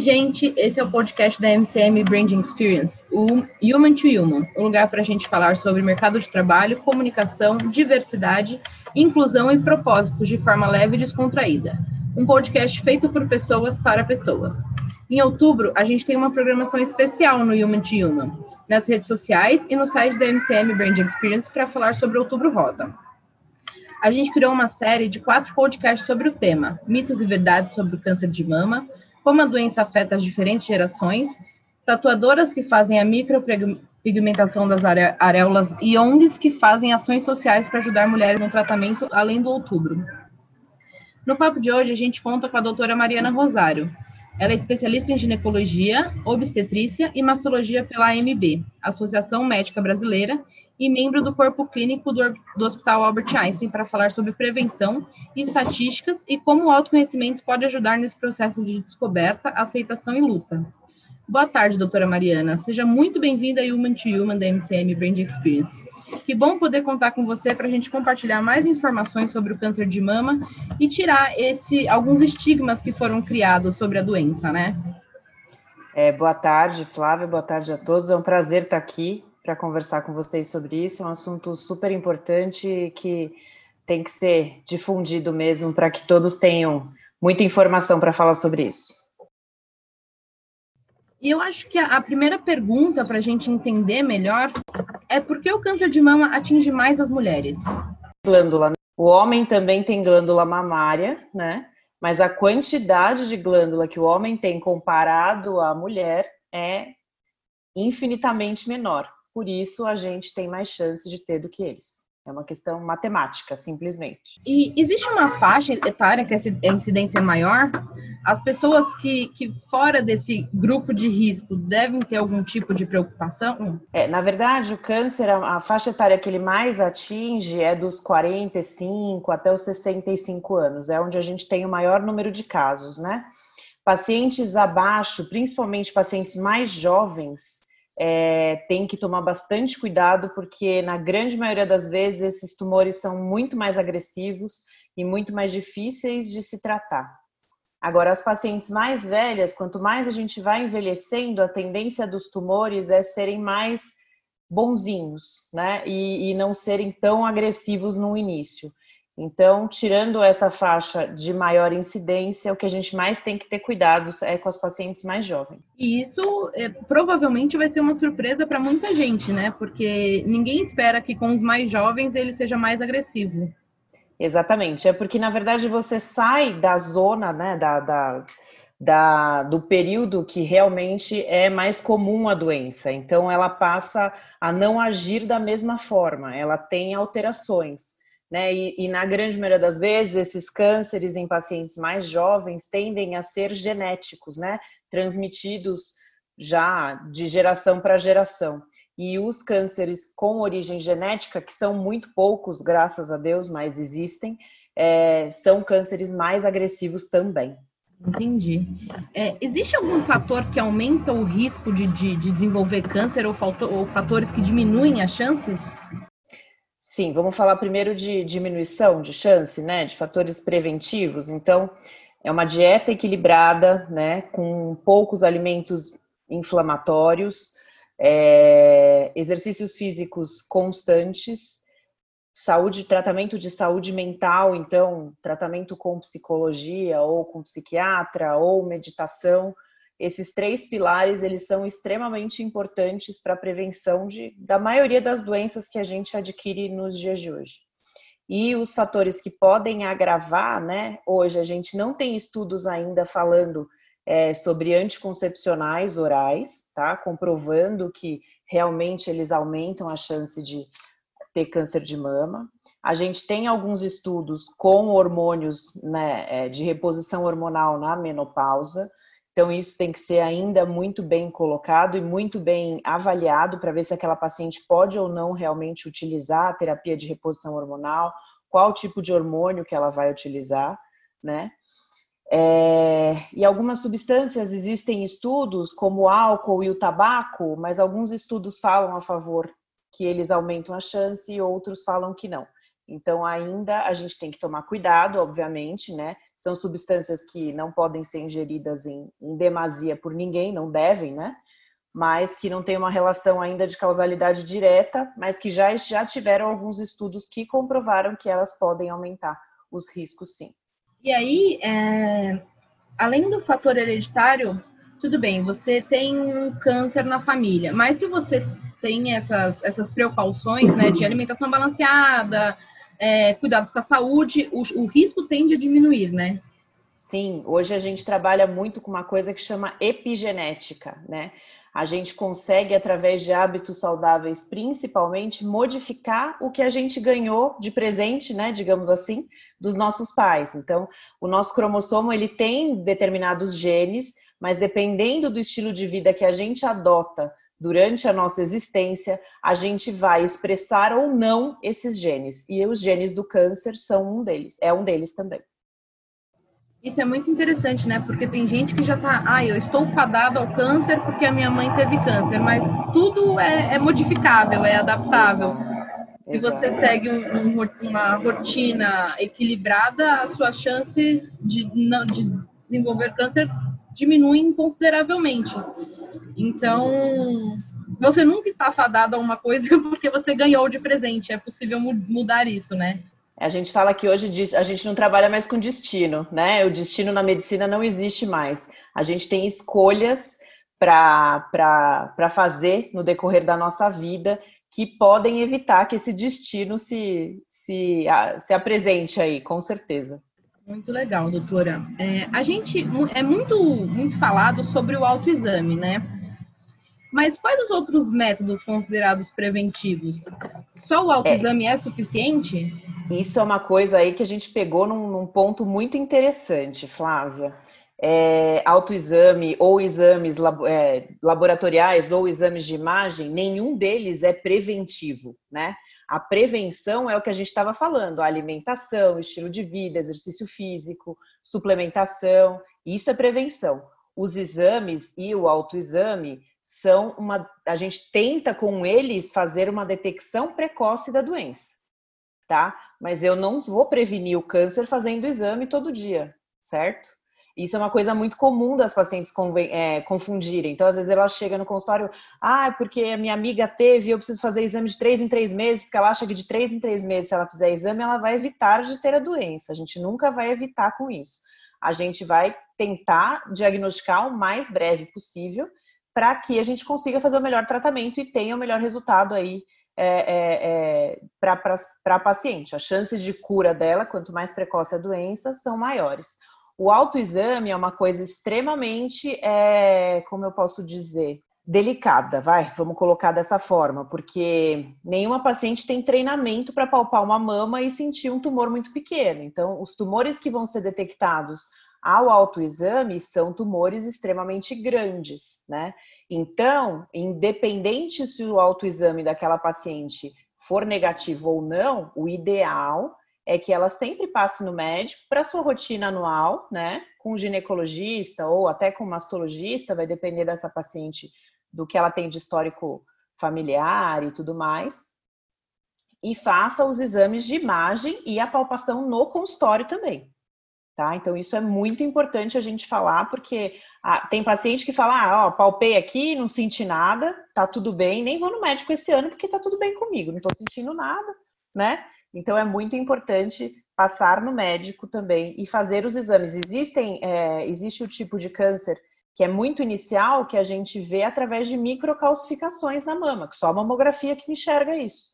Oi, gente, esse é o podcast da MCM Branding Experience, o Human to Human, um lugar para a gente falar sobre mercado de trabalho, comunicação, diversidade, inclusão e propósitos de forma leve e descontraída. Um podcast feito por pessoas para pessoas. Em outubro, a gente tem uma programação especial no Human to Human, nas redes sociais e no site da MCM Branding Experience para falar sobre Outubro Rosa. A gente criou uma série de quatro podcasts sobre o tema, mitos e verdades sobre o câncer de mama, como a doença afeta as diferentes gerações, tatuadoras que fazem a micropigmentação das areolas e ONGs que fazem ações sociais para ajudar mulheres no tratamento além do outubro. No papo de hoje, a gente conta com a doutora Mariana Rosário. Ela é especialista em ginecologia, obstetrícia e mastologia pela AMB, Associação Médica Brasileira, e membro do corpo clínico do, do Hospital Albert Einstein para falar sobre prevenção e estatísticas e como o autoconhecimento pode ajudar nesse processo de descoberta, aceitação e luta. Boa tarde, doutora Mariana. Seja muito bem-vinda ao Human to Human da MCM Brand Experience. Que bom poder contar com você para a gente compartilhar mais informações sobre o câncer de mama e tirar esse alguns estigmas que foram criados sobre a doença, né? É, boa tarde, Flávia. Boa tarde a todos. É um prazer estar aqui para conversar com vocês sobre isso. É um assunto super importante que tem que ser difundido mesmo para que todos tenham muita informação para falar sobre isso. E eu acho que a, primeira pergunta para a gente entender melhor é por que o câncer de mama atinge mais as mulheres? Glândula. O homem também tem glândula mamária, né? Mas a quantidade de glândula que o homem tem comparado à mulher é infinitamente menor. Por isso, a gente tem mais chance de ter do que eles. É uma questão matemática, simplesmente. E existe uma faixa etária que a incidência é maior? As pessoas que, que fora desse grupo de risco devem ter algum tipo de preocupação? É, na verdade, o câncer, a faixa etária que ele mais atinge é dos 45 até os 65 anos. É onde a gente tem o maior número de casos, né? Pacientes abaixo, principalmente pacientes mais jovens, é, tem que tomar bastante cuidado, porque na grande maioria das vezes esses tumores são muito mais agressivos e muito mais difíceis de se tratar. Agora, as pacientes mais velhas, quanto mais a gente vai envelhecendo, a tendência dos tumores é serem mais bonzinhos, né? E, e não serem tão agressivos no início. Então, tirando essa faixa de maior incidência, o que a gente mais tem que ter cuidado é com as pacientes mais jovens. E isso é, provavelmente vai ser uma surpresa para muita gente, né? Porque ninguém espera que com os mais jovens ele seja mais agressivo. Exatamente, é porque na verdade você sai da zona, né, da, da, da, do período que realmente é mais comum a doença. Então ela passa a não agir da mesma forma, ela tem alterações né? E, e, na grande maioria das vezes, esses cânceres em pacientes mais jovens tendem a ser genéticos, né? Transmitidos já de geração para geração. E os cânceres com origem genética, que são muito poucos, graças a Deus, mas existem, é, são cânceres mais agressivos também. Entendi. É, existe algum fator que aumenta o risco de, de, de desenvolver câncer ou, ou fatores que diminuem as chances? Sim, vamos falar primeiro de diminuição de chance, né, de fatores preventivos. Então, é uma dieta equilibrada, né, com poucos alimentos inflamatórios, é, exercícios físicos constantes, saúde, tratamento de saúde mental, então, tratamento com psicologia ou com psiquiatra ou meditação esses três pilares eles são extremamente importantes para a prevenção de, da maioria das doenças que a gente adquire nos dias de hoje. E os fatores que podem agravar, né? Hoje a gente não tem estudos ainda falando é, sobre anticoncepcionais orais, tá? Comprovando que realmente eles aumentam a chance de ter câncer de mama. A gente tem alguns estudos com hormônios né, é, de reposição hormonal na menopausa. Então, isso tem que ser ainda muito bem colocado e muito bem avaliado para ver se aquela paciente pode ou não realmente utilizar a terapia de reposição hormonal, qual tipo de hormônio que ela vai utilizar, né? É, e algumas substâncias existem estudos, como o álcool e o tabaco, mas alguns estudos falam a favor que eles aumentam a chance e outros falam que não. Então, ainda a gente tem que tomar cuidado, obviamente, né? São substâncias que não podem ser ingeridas em, em demasia por ninguém, não devem, né? Mas que não tem uma relação ainda de causalidade direta, mas que já, já tiveram alguns estudos que comprovaram que elas podem aumentar os riscos, sim. E aí, é, além do fator hereditário, tudo bem, você tem um câncer na família, mas se você tem essas, essas precauções né, de alimentação balanceada, é, cuidados com a saúde, o, o risco tende a diminuir, né? Sim, hoje a gente trabalha muito com uma coisa que chama epigenética, né? A gente consegue, através de hábitos saudáveis, principalmente, modificar o que a gente ganhou de presente, né, digamos assim, dos nossos pais. Então, o nosso cromossomo ele tem determinados genes, mas dependendo do estilo de vida que a gente adota durante a nossa existência, a gente vai expressar ou não esses genes. E os genes do câncer são um deles, é um deles também. Isso é muito interessante, né? Porque tem gente que já tá, ah, eu estou fadado ao câncer porque a minha mãe teve câncer, mas tudo é, é modificável, é adaptável. Se você segue um, um, uma rotina equilibrada, as suas chances de, não, de desenvolver câncer diminuem consideravelmente. Então, você nunca está fadado a uma coisa porque você ganhou de presente. É possível mudar isso, né? A gente fala que hoje a gente não trabalha mais com destino, né? O destino na medicina não existe mais. A gente tem escolhas para fazer no decorrer da nossa vida que podem evitar que esse destino se, se, se apresente aí, com certeza. Muito legal, doutora. É, a gente é muito, muito falado sobre o autoexame, né? Mas quais os outros métodos considerados preventivos? Só o autoexame é, é suficiente? Isso é uma coisa aí que a gente pegou num, num ponto muito interessante, Flávia. É, autoexame ou exames é, laboratoriais ou exames de imagem, nenhum deles é preventivo, né? A prevenção é o que a gente estava falando, alimentação, estilo de vida, exercício físico, suplementação, isso é prevenção. Os exames e o autoexame são uma. A gente tenta com eles fazer uma detecção precoce da doença, tá? Mas eu não vou prevenir o câncer fazendo exame todo dia, certo? Isso é uma coisa muito comum das pacientes é, confundirem. Então, às vezes, ela chega no consultório, ah, porque a minha amiga teve, eu preciso fazer exame de três em três meses, porque ela acha que de três em três meses, se ela fizer exame, ela vai evitar de ter a doença. A gente nunca vai evitar com isso. A gente vai tentar diagnosticar o mais breve possível para que a gente consiga fazer o melhor tratamento e tenha o melhor resultado aí é, é, é, para a paciente. As chances de cura dela, quanto mais precoce a doença, são maiores. O autoexame é uma coisa extremamente, é, como eu posso dizer, delicada, vai, vamos colocar dessa forma, porque nenhuma paciente tem treinamento para palpar uma mama e sentir um tumor muito pequeno. Então, os tumores que vão ser detectados ao autoexame são tumores extremamente grandes, né? Então, independente se o autoexame daquela paciente for negativo ou não, o ideal é que ela sempre passe no médico para sua rotina anual, né? Com ginecologista ou até com mastologista, vai depender dessa paciente do que ela tem de histórico familiar e tudo mais. E faça os exames de imagem e a palpação no consultório também. Tá? Então, isso é muito importante a gente falar, porque ah, tem paciente que fala, ah, ó, palpei aqui, não senti nada, tá tudo bem, nem vou no médico esse ano porque tá tudo bem comigo, não tô sentindo nada, né? Então, é muito importante passar no médico também e fazer os exames. Existem, é, existe o tipo de câncer que é muito inicial, que a gente vê através de microcalcificações na mama, que só a mamografia que enxerga isso.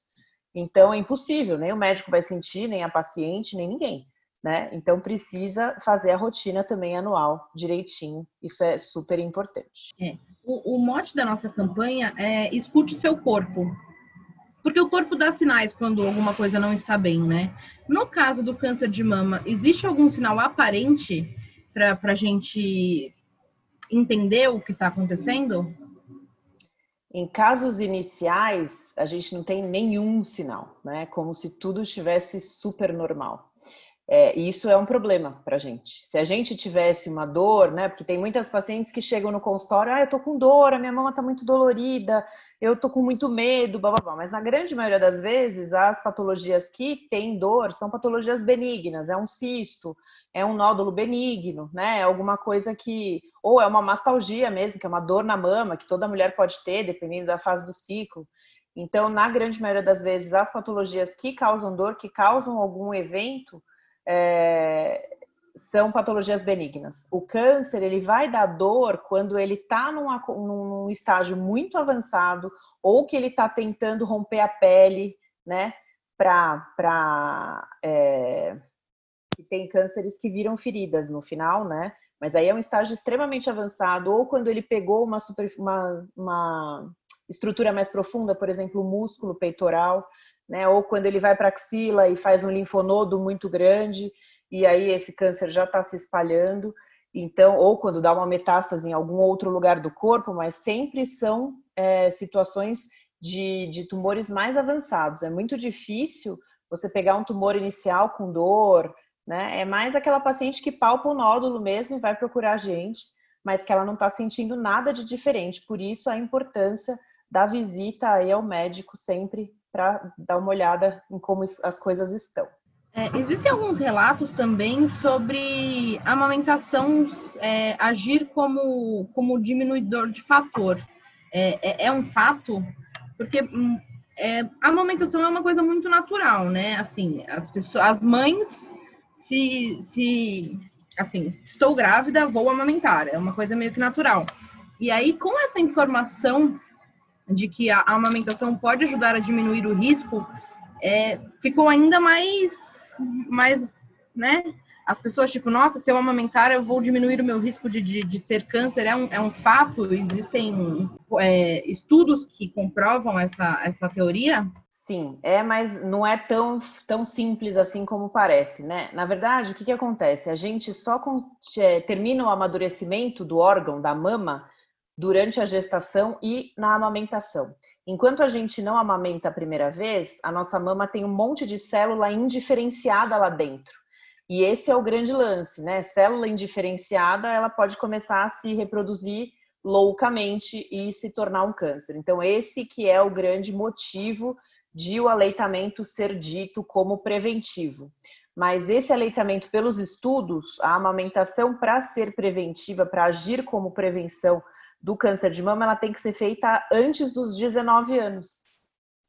Então, é impossível, nem o médico vai sentir, nem a paciente, nem ninguém. Né? Então precisa fazer a rotina também anual direitinho. Isso é super importante. É. O, o mote da nossa campanha é escute seu corpo. Porque o corpo dá sinais quando alguma coisa não está bem, né? No caso do câncer de mama, existe algum sinal aparente para a gente entender o que está acontecendo? Em casos iniciais, a gente não tem nenhum sinal, né? Como se tudo estivesse super normal. É, e isso é um problema para a gente. Se a gente tivesse uma dor, né? Porque tem muitas pacientes que chegam no consultório, ah, eu tô com dor, a minha mama tá muito dolorida, eu tô com muito medo, blá, blá, blá. Mas na grande maioria das vezes, as patologias que têm dor são patologias benignas, é um cisto, é um nódulo benigno, né? É alguma coisa que. Ou é uma mastalgia mesmo, que é uma dor na mama, que toda mulher pode ter, dependendo da fase do ciclo. Então, na grande maioria das vezes, as patologias que causam dor, que causam algum evento, é, são patologias benignas. O câncer ele vai dar dor quando ele está num estágio muito avançado ou que ele está tentando romper a pele, né? Para é, tem cânceres que viram feridas no final, né? Mas aí é um estágio extremamente avançado, ou quando ele pegou uma, super, uma, uma estrutura mais profunda, por exemplo, o músculo peitoral, né? Ou quando ele vai para axila e faz um linfonodo muito grande, e aí esse câncer já está se espalhando. Então, ou quando dá uma metástase em algum outro lugar do corpo, mas sempre são é, situações de, de tumores mais avançados. É muito difícil você pegar um tumor inicial com dor, né? É mais aquela paciente que palpa o nódulo mesmo e vai procurar a gente, mas que ela não está sentindo nada de diferente. Por isso a importância da visita aí ao médico sempre para dar uma olhada em como as coisas estão. É, existem alguns relatos também sobre a amamentação é, agir como, como diminuidor de fator. É, é, é um fato, porque hum, é, a amamentação é uma coisa muito natural, né? Assim, as pessoas, as mães se, se assim, estou grávida, vou amamentar, é uma coisa meio que natural. E aí, com essa informação de que a amamentação pode ajudar a diminuir o risco, é, ficou ainda mais, mais, né? As pessoas, tipo, nossa, se eu amamentar, eu vou diminuir o meu risco de, de, de ter câncer. É um, é um fato? Existem é, estudos que comprovam essa, essa teoria? Sim, é, mas não é tão, tão simples assim como parece, né? Na verdade, o que, que acontece? A gente só com, é, termina o amadurecimento do órgão, da mama, durante a gestação e na amamentação. Enquanto a gente não amamenta a primeira vez, a nossa mama tem um monte de célula indiferenciada lá dentro. E esse é o grande lance, né? Célula indiferenciada, ela pode começar a se reproduzir loucamente e se tornar um câncer. Então, esse que é o grande motivo de o aleitamento ser dito como preventivo. Mas esse aleitamento, pelos estudos, a amamentação, para ser preventiva, para agir como prevenção do câncer de mama, ela tem que ser feita antes dos 19 anos,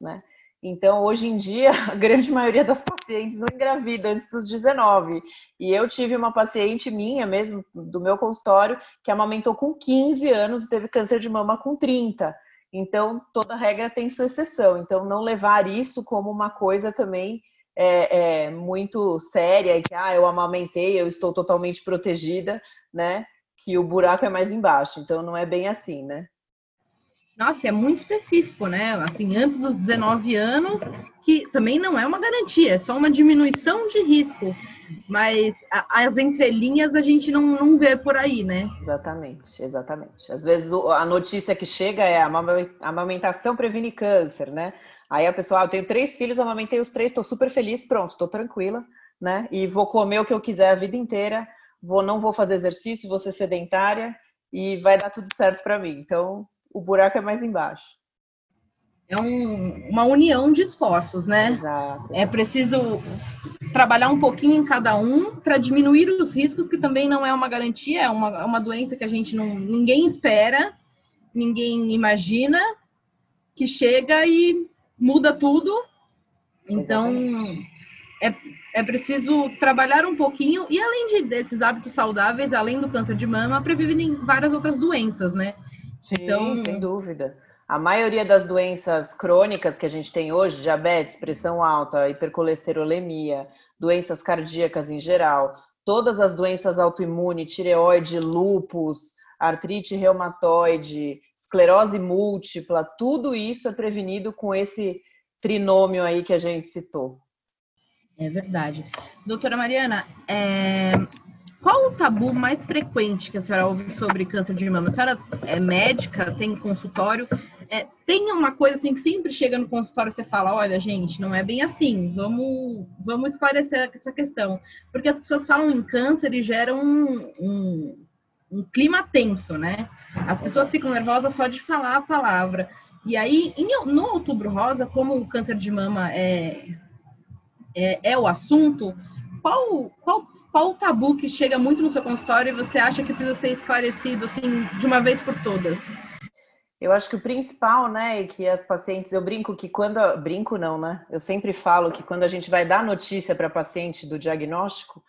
né? Então, hoje em dia, a grande maioria das pacientes não engravida antes dos 19. E eu tive uma paciente minha mesmo, do meu consultório, que amamentou com 15 anos e teve câncer de mama com 30. Então, toda regra tem sua exceção. Então, não levar isso como uma coisa também é, é muito séria, que ah, eu amamentei, eu estou totalmente protegida, né? Que o buraco é mais embaixo. Então não é bem assim, né? Nossa, é muito específico, né? Assim, antes dos 19 anos, que também não é uma garantia, é só uma diminuição de risco. Mas a, as entrelinhas a gente não, não vê por aí, né? Exatamente, exatamente. Às vezes a notícia que chega é a amamentação previne câncer, né? Aí a pessoa, ah, eu tenho três filhos, amamentei os três, estou super feliz, pronto, estou tranquila, né? E vou comer o que eu quiser a vida inteira vou não vou fazer exercício, vou ser sedentária e vai dar tudo certo para mim. Então, o buraco é mais embaixo. É um, uma união de esforços, né? Exato. É preciso trabalhar um pouquinho em cada um para diminuir os riscos, que também não é uma garantia, é uma, é uma doença que a gente não ninguém espera, ninguém imagina, que chega e muda tudo. Então, Exatamente. é, é preciso trabalhar um pouquinho e além de, desses hábitos saudáveis, além do câncer de mama, prevenir várias outras doenças, né? Sim, então... sem dúvida. A maioria das doenças crônicas que a gente tem hoje, diabetes, pressão alta, hipercolesterolemia, doenças cardíacas em geral, todas as doenças autoimunes, tireoide, lúpus, artrite reumatoide, esclerose múltipla, tudo isso é prevenido com esse trinômio aí que a gente citou. É verdade. Doutora Mariana, é... qual o tabu mais frequente que a senhora ouve sobre câncer de mama? A senhora é médica, tem consultório. É, tem uma coisa assim que sempre chega no consultório e você fala, olha, gente, não é bem assim, vamos, vamos esclarecer essa questão. Porque as pessoas falam em câncer e geram um, um, um clima tenso, né? As pessoas ficam nervosas só de falar a palavra. E aí, em, no Outubro Rosa, como o câncer de mama é, é, é o assunto, qual, qual, qual tabu que chega muito no seu consultório e você acha que precisa ser esclarecido assim de uma vez por todas? Eu acho que o principal, né, é que as pacientes, eu brinco que quando, brinco não, né? Eu sempre falo que quando a gente vai dar notícia para a paciente do diagnóstico,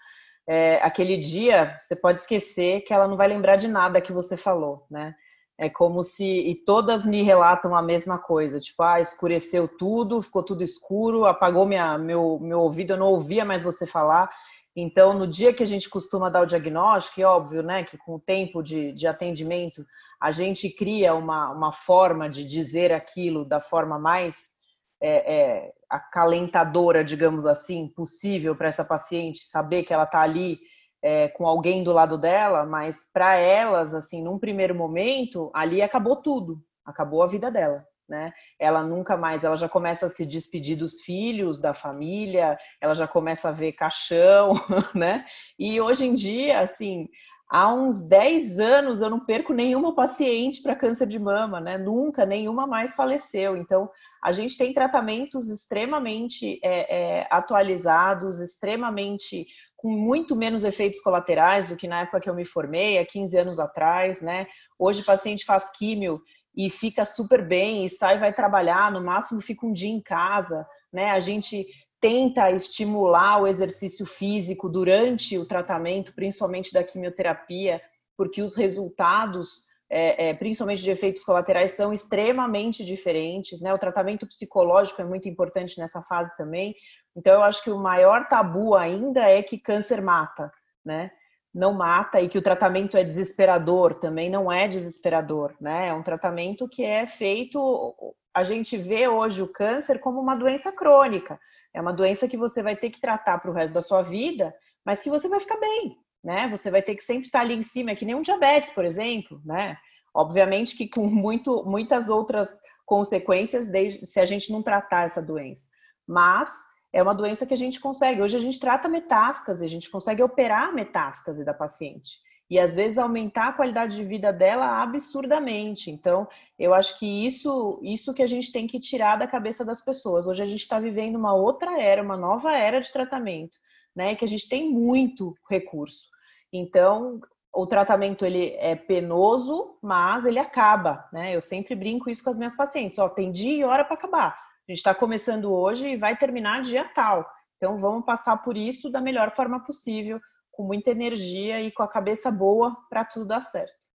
é, aquele dia você pode esquecer que ela não vai lembrar de nada que você falou, né? É como se e todas me relatam a mesma coisa, tipo, ah, escureceu tudo, ficou tudo escuro, apagou minha, meu, meu ouvido, eu não ouvia mais você falar. Então, no dia que a gente costuma dar o diagnóstico, é óbvio, né, que com o tempo de, de atendimento, a gente cria uma, uma forma de dizer aquilo da forma mais é, é, acalentadora, digamos assim, possível para essa paciente saber que ela está ali é, com alguém do lado dela, mas para elas, assim, num primeiro momento, ali acabou tudo, acabou a vida dela. Né? Ela nunca mais, ela já começa a se despedir dos filhos, da família, ela já começa a ver caixão, né? E hoje em dia, assim, há uns 10 anos eu não perco nenhuma paciente para câncer de mama, né? Nunca, nenhuma mais faleceu. Então, a gente tem tratamentos extremamente é, é, atualizados, extremamente com muito menos efeitos colaterais do que na época que eu me formei, há 15 anos atrás, né? Hoje o paciente faz químio e fica super bem e sai vai trabalhar, no máximo fica um dia em casa, né? A gente tenta estimular o exercício físico durante o tratamento, principalmente da quimioterapia, porque os resultados, é, é, principalmente de efeitos colaterais, são extremamente diferentes, né? O tratamento psicológico é muito importante nessa fase também, então, eu acho que o maior tabu ainda é que câncer mata, né? Não mata e que o tratamento é desesperador, também não é desesperador, né? É um tratamento que é feito. A gente vê hoje o câncer como uma doença crônica. É uma doença que você vai ter que tratar para o resto da sua vida, mas que você vai ficar bem, né? Você vai ter que sempre estar ali em cima, é que nem um diabetes, por exemplo, né? Obviamente que com muito, muitas outras consequências desde, se a gente não tratar essa doença. Mas é uma doença que a gente consegue. Hoje a gente trata metástase, a gente consegue operar a metástase da paciente. E às vezes aumentar a qualidade de vida dela absurdamente. Então, eu acho que isso, isso que a gente tem que tirar da cabeça das pessoas. Hoje a gente está vivendo uma outra era, uma nova era de tratamento, né? Que a gente tem muito recurso. Então, o tratamento ele é penoso, mas ele acaba, né? Eu sempre brinco isso com as minhas pacientes. Ó, tem dia e hora para acabar. A gente está começando hoje e vai terminar dia tal. Então vamos passar por isso da melhor forma possível, com muita energia e com a cabeça boa para tudo dar certo.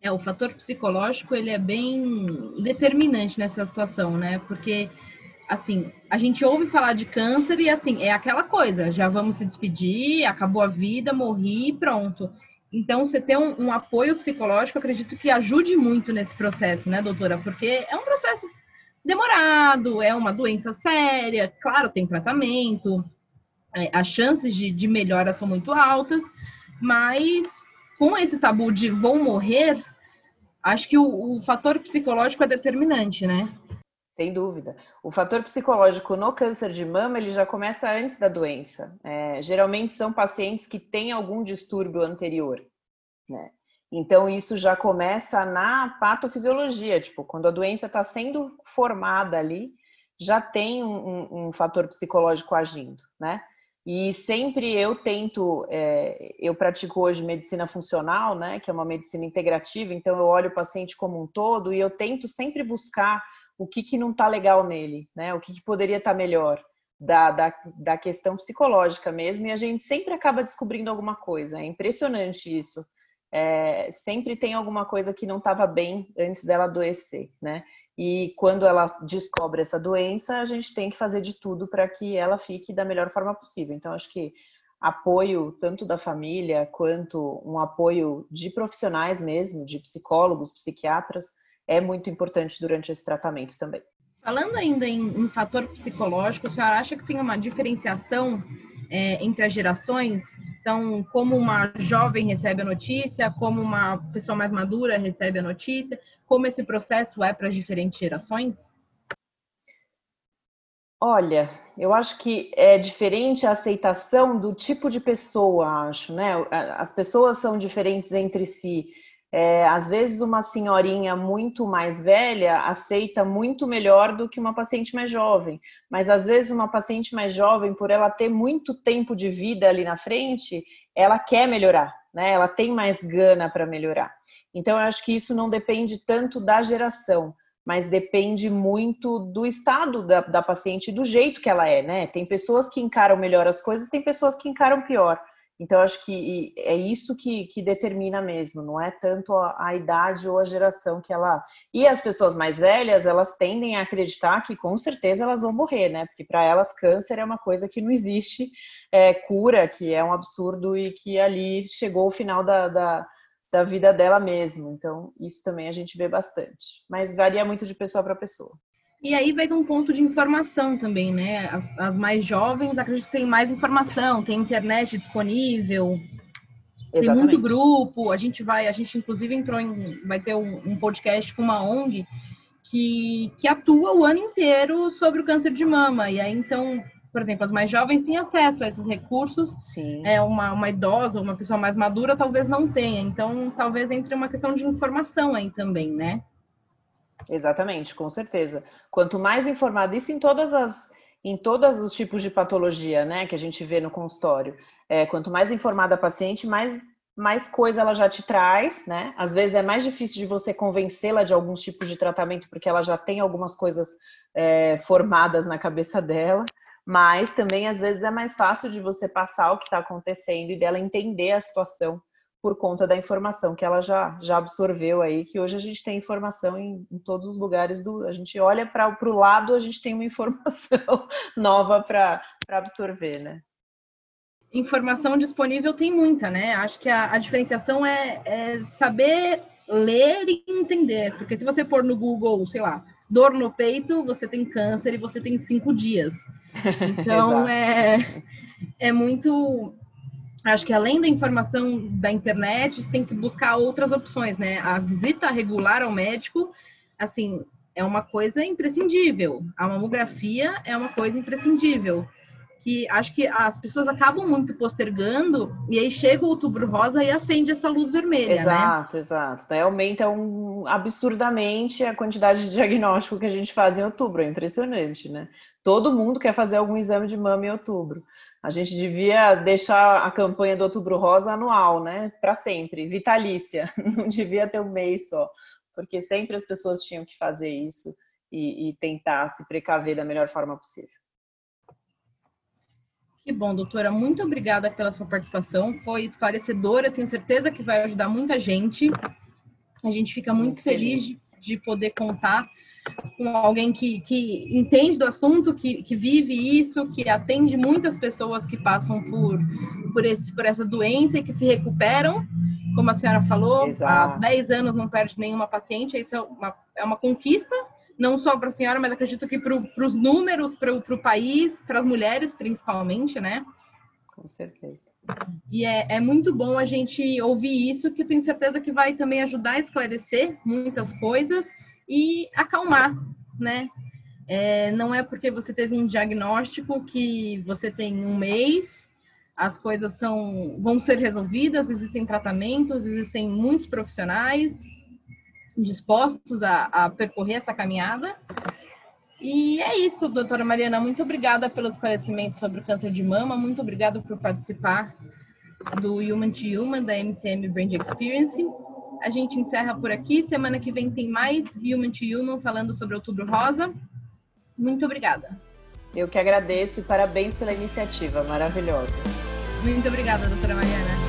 É, o fator psicológico ele é bem determinante nessa situação, né? Porque assim, a gente ouve falar de câncer e assim, é aquela coisa, já vamos se despedir, acabou a vida, morri e pronto. Então, você ter um, um apoio psicológico, acredito que ajude muito nesse processo, né, doutora? Porque é um processo demorado, é uma doença séria, claro, tem tratamento, é, as chances de, de melhora são muito altas, mas com esse tabu de vou morrer, acho que o, o fator psicológico é determinante, né? Sem dúvida. O fator psicológico no câncer de mama ele já começa antes da doença. É, geralmente são pacientes que têm algum distúrbio anterior. Né? Então, isso já começa na patofisiologia, tipo, quando a doença está sendo formada ali, já tem um, um, um, fator psicológico agindo, né? E sempre eu tento, é, eu pratico hoje medicina funcional, né? Que é uma medicina integrativa, então eu olho o paciente como um todo e eu tento sempre buscar o que, que não está legal nele, né? O que, que poderia estar tá melhor. Da, da, da questão psicológica mesmo, e a gente sempre acaba descobrindo alguma coisa. É impressionante isso é, sempre tem alguma coisa que não estava bem antes dela adoecer, né? E quando ela descobre essa doença, a gente tem que fazer de tudo para que ela fique da melhor forma possível. Então, acho que apoio tanto da família quanto um apoio de profissionais mesmo, de psicólogos, psiquiatras, é muito importante durante esse tratamento também. Falando ainda em, em fator psicológico, a senhora acha que tem uma diferenciação é, entre as gerações? Então, como uma jovem recebe a notícia, como uma pessoa mais madura recebe a notícia, como esse processo é para as diferentes gerações? Olha, eu acho que é diferente a aceitação do tipo de pessoa, acho, né? As pessoas são diferentes entre si. É, às vezes, uma senhorinha muito mais velha aceita muito melhor do que uma paciente mais jovem, mas às vezes, uma paciente mais jovem, por ela ter muito tempo de vida ali na frente, ela quer melhorar, né? Ela tem mais gana para melhorar. Então, eu acho que isso não depende tanto da geração, mas depende muito do estado da, da paciente, do jeito que ela é, né? Tem pessoas que encaram melhor as coisas, tem pessoas que encaram pior. Então, acho que é isso que, que determina mesmo, não é tanto a, a, idade ou a geração que ela. E as pessoas mais velhas, elas tendem a acreditar que com certeza elas vão morrer, né? Porque para elas câncer é uma coisa que não existe é, cura, que é um absurdo e que ali chegou o final da, da, da vida dela mesmo. Então, isso também a gente vê bastante. Mas varia muito de pessoa para pessoa. E aí vai de um ponto de informação também, né? As, as mais jovens acredito que tem mais informação, tem internet disponível, Exatamente. tem muito grupo. A gente vai, a gente inclusive entrou em, vai ter um, um podcast com uma ONG que, que atua o ano inteiro sobre o câncer de mama. E aí, então, por exemplo, as mais jovens têm acesso a esses recursos. Sim. É uma, uma idosa, uma pessoa mais madura, talvez não tenha. Então, talvez entre uma questão de informação aí também, né? Exatamente, com certeza. Quanto mais informado, isso em todas as em todos os tipos de patologia, né, que a gente vê no consultório. É, quanto mais informada a paciente, mais mais coisa ela já te traz, né? Às vezes é mais difícil de você convencê-la de alguns tipos de tratamento porque ela já tem algumas coisas é, formadas na cabeça dela, mas também às vezes é mais fácil de você passar o que está acontecendo e dela entender a situação por conta da informação que ela já, já absorveu aí, que hoje a gente tem informação em, em todos os lugares do. A gente olha para o lado, a gente tem uma informação nova para absorver, né? Informação disponível tem muita, né? Acho que a, a diferenciação é, é saber ler e entender. Porque se você pôr no Google, sei lá, dor no peito, você tem câncer e você tem cinco dias. Então é, é muito acho que além da informação da internet, tem que buscar outras opções, né? A visita regular ao médico, assim, é uma coisa imprescindível. A mamografia é uma coisa imprescindível. Que acho que as pessoas acabam muito postergando e aí chega o outubro rosa e acende essa luz vermelha, exato, né? Exato, Daí aumenta um, absurdamente a quantidade de diagnóstico que a gente faz em outubro. É impressionante, né? Todo mundo quer fazer algum exame de mama em outubro. A gente devia deixar a campanha do Outubro Rosa anual, né? Para sempre, vitalícia. Não devia ter um mês só, porque sempre as pessoas tinham que fazer isso e, e tentar se precaver da melhor forma possível. Que bom, doutora. Muito obrigada pela sua participação. Foi esclarecedora. Tenho certeza que vai ajudar muita gente. A gente fica muito, muito feliz, feliz de, de poder contar com alguém que, que entende do assunto, que, que vive isso, que atende muitas pessoas que passam por, por, esse, por essa doença e que se recuperam. Como a senhora falou, Exato. há 10 anos não perde nenhuma paciente, isso é uma, é uma conquista, não só para a senhora, mas acredito que para os números, para o país, para as mulheres principalmente, né? Com certeza. E é, é muito bom a gente ouvir isso, que eu tenho certeza que vai também ajudar a esclarecer muitas coisas e acalmar, né? É, não é porque você teve um diagnóstico que você tem um mês, as coisas são, vão ser resolvidas, existem tratamentos, existem muitos profissionais dispostos a, a percorrer essa caminhada. E é isso, doutora Mariana. Muito obrigada pelo esclarecimento sobre o câncer de mama. Muito obrigada por participar do Human to Human da MCM Brand Experience. A gente encerra por aqui. Semana que vem tem mais Human to Human falando sobre Outubro Rosa. Muito obrigada. Eu que agradeço e parabéns pela iniciativa maravilhosa. Muito obrigada, doutora Mariana.